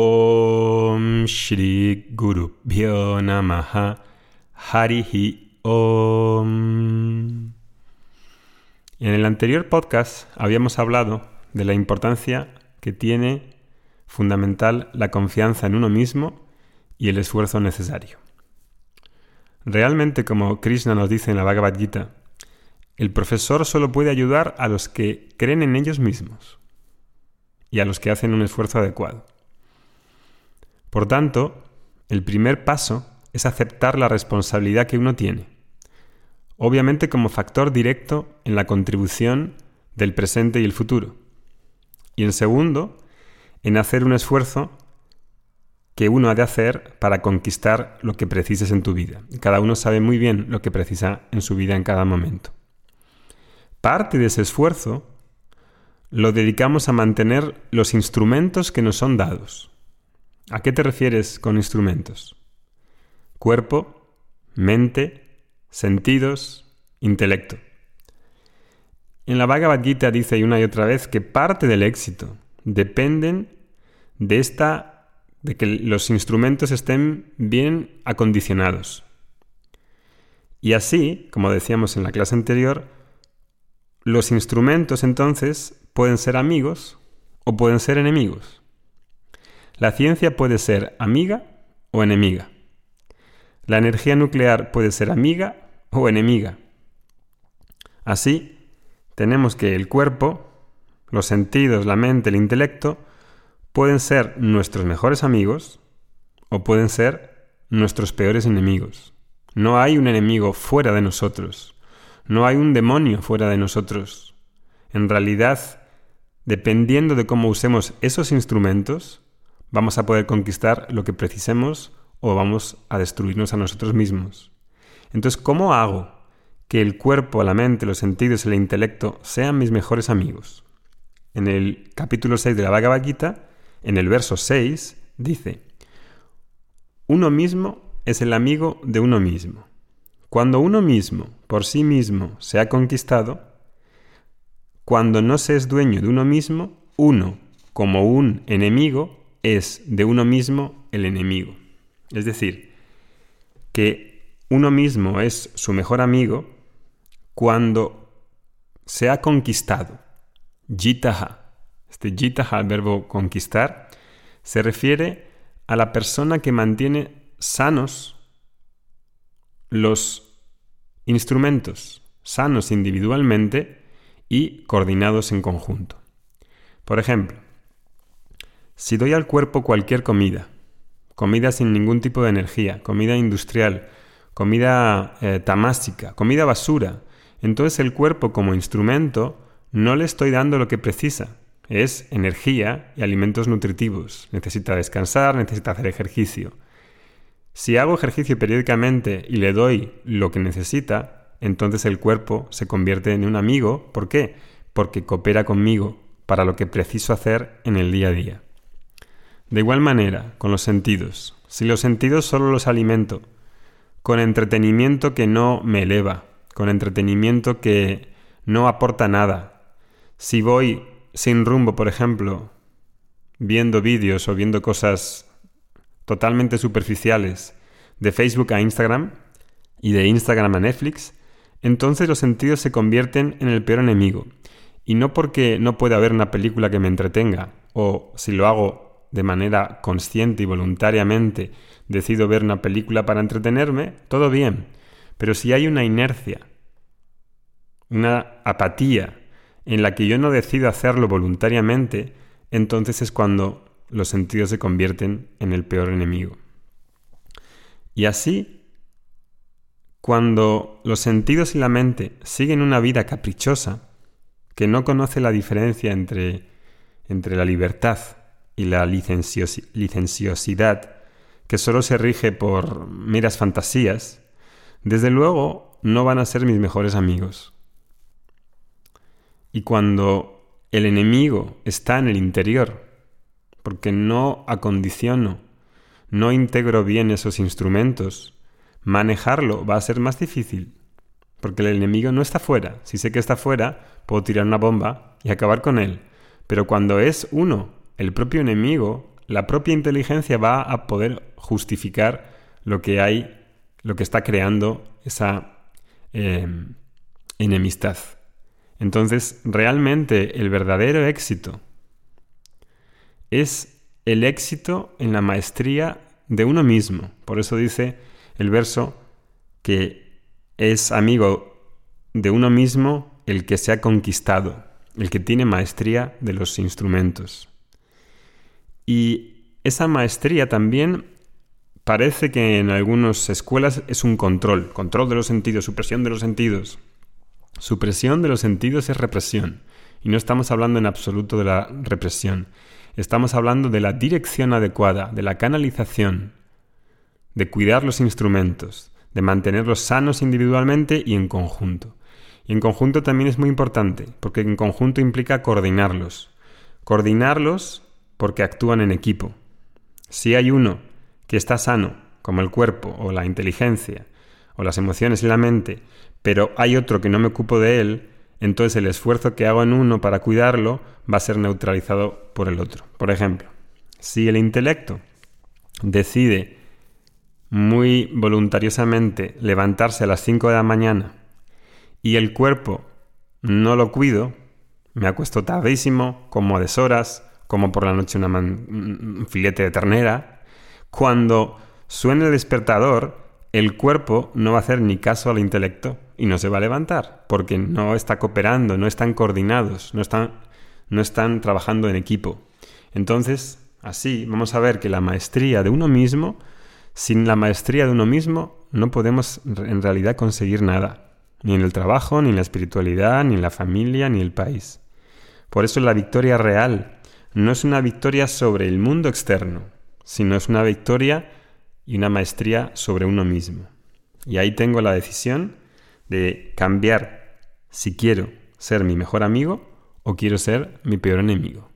Om Shri Namaha Harihi Om. En el anterior podcast habíamos hablado de la importancia que tiene fundamental la confianza en uno mismo y el esfuerzo necesario. Realmente, como Krishna nos dice en la Bhagavad Gita, el profesor solo puede ayudar a los que creen en ellos mismos y a los que hacen un esfuerzo adecuado. Por tanto, el primer paso es aceptar la responsabilidad que uno tiene, obviamente como factor directo en la contribución del presente y el futuro. Y en segundo, en hacer un esfuerzo que uno ha de hacer para conquistar lo que precises en tu vida. Cada uno sabe muy bien lo que precisa en su vida en cada momento. Parte de ese esfuerzo lo dedicamos a mantener los instrumentos que nos son dados. ¿A qué te refieres con instrumentos? Cuerpo, mente, sentidos, intelecto. En la Bhagavad Gita dice una y otra vez que parte del éxito dependen de esta de que los instrumentos estén bien acondicionados. Y así, como decíamos en la clase anterior, los instrumentos entonces pueden ser amigos o pueden ser enemigos. La ciencia puede ser amiga o enemiga. La energía nuclear puede ser amiga o enemiga. Así, tenemos que el cuerpo, los sentidos, la mente, el intelecto, pueden ser nuestros mejores amigos o pueden ser nuestros peores enemigos. No hay un enemigo fuera de nosotros. No hay un demonio fuera de nosotros. En realidad, dependiendo de cómo usemos esos instrumentos, vamos a poder conquistar lo que precisemos o vamos a destruirnos a nosotros mismos. Entonces, ¿cómo hago que el cuerpo, la mente, los sentidos y el intelecto sean mis mejores amigos? En el capítulo 6 de la Bhagavad Gita en el verso 6 dice, uno mismo es el amigo de uno mismo. Cuando uno mismo, por sí mismo, se ha conquistado, cuando no se es dueño de uno mismo, uno, como un enemigo, es de uno mismo el enemigo. Es decir, que uno mismo es su mejor amigo cuando se ha conquistado. Jitaha, este jita al verbo conquistar, se refiere a la persona que mantiene sanos los instrumentos, sanos individualmente y coordinados en conjunto. Por ejemplo, si doy al cuerpo cualquier comida, comida sin ningún tipo de energía, comida industrial, comida eh, tamásica, comida basura, entonces el cuerpo como instrumento no le estoy dando lo que precisa, es energía y alimentos nutritivos. Necesita descansar, necesita hacer ejercicio. Si hago ejercicio periódicamente y le doy lo que necesita, entonces el cuerpo se convierte en un amigo. ¿Por qué? Porque coopera conmigo para lo que preciso hacer en el día a día. De igual manera, con los sentidos. Si los sentidos solo los alimento con entretenimiento que no me eleva, con entretenimiento que no aporta nada, si voy sin rumbo, por ejemplo, viendo vídeos o viendo cosas totalmente superficiales de Facebook a Instagram y de Instagram a Netflix, entonces los sentidos se convierten en el peor enemigo. Y no porque no pueda haber una película que me entretenga, o si lo hago de manera consciente y voluntariamente, decido ver una película para entretenerme, todo bien. Pero si hay una inercia, una apatía en la que yo no decido hacerlo voluntariamente, entonces es cuando los sentidos se convierten en el peor enemigo. Y así, cuando los sentidos y la mente siguen una vida caprichosa, que no conoce la diferencia entre, entre la libertad y la licenciosidad, que solo se rige por meras fantasías, desde luego no van a ser mis mejores amigos. Y cuando el enemigo está en el interior, porque no acondiciono, no integro bien esos instrumentos, manejarlo va a ser más difícil, porque el enemigo no está fuera. Si sé que está fuera, puedo tirar una bomba y acabar con él. Pero cuando es uno, el propio enemigo, la propia inteligencia va a poder justificar lo que hay, lo que está creando esa em, enemistad. Entonces, realmente el verdadero éxito es el éxito en la maestría de uno mismo. Por eso dice el verso que es amigo de uno mismo el que se ha conquistado, el que tiene maestría de los instrumentos. Y esa maestría también parece que en algunas escuelas es un control, control de los sentidos, supresión de los sentidos. Supresión de los sentidos es represión. Y no estamos hablando en absoluto de la represión. Estamos hablando de la dirección adecuada, de la canalización, de cuidar los instrumentos, de mantenerlos sanos individualmente y en conjunto. Y en conjunto también es muy importante, porque en conjunto implica coordinarlos. Coordinarlos porque actúan en equipo. Si hay uno que está sano, como el cuerpo o la inteligencia, o las emociones y la mente, pero hay otro que no me ocupo de él, entonces el esfuerzo que hago en uno para cuidarlo va a ser neutralizado por el otro. Por ejemplo, si el intelecto decide muy voluntariosamente levantarse a las 5 de la mañana y el cuerpo no lo cuido, me acuesto tardísimo, como a deshoras, como por la noche un filete de ternera. Cuando suene el despertador, el cuerpo no va a hacer ni caso al intelecto y no se va a levantar, porque no está cooperando, no están coordinados, no están, no están trabajando en equipo. Entonces, así vamos a ver que la maestría de uno mismo, sin la maestría de uno mismo, no podemos en realidad conseguir nada, ni en el trabajo, ni en la espiritualidad, ni en la familia, ni en el país. Por eso la victoria real no es una victoria sobre el mundo externo, sino es una victoria y una maestría sobre uno mismo. Y ahí tengo la decisión de cambiar si quiero ser mi mejor amigo o quiero ser mi peor enemigo.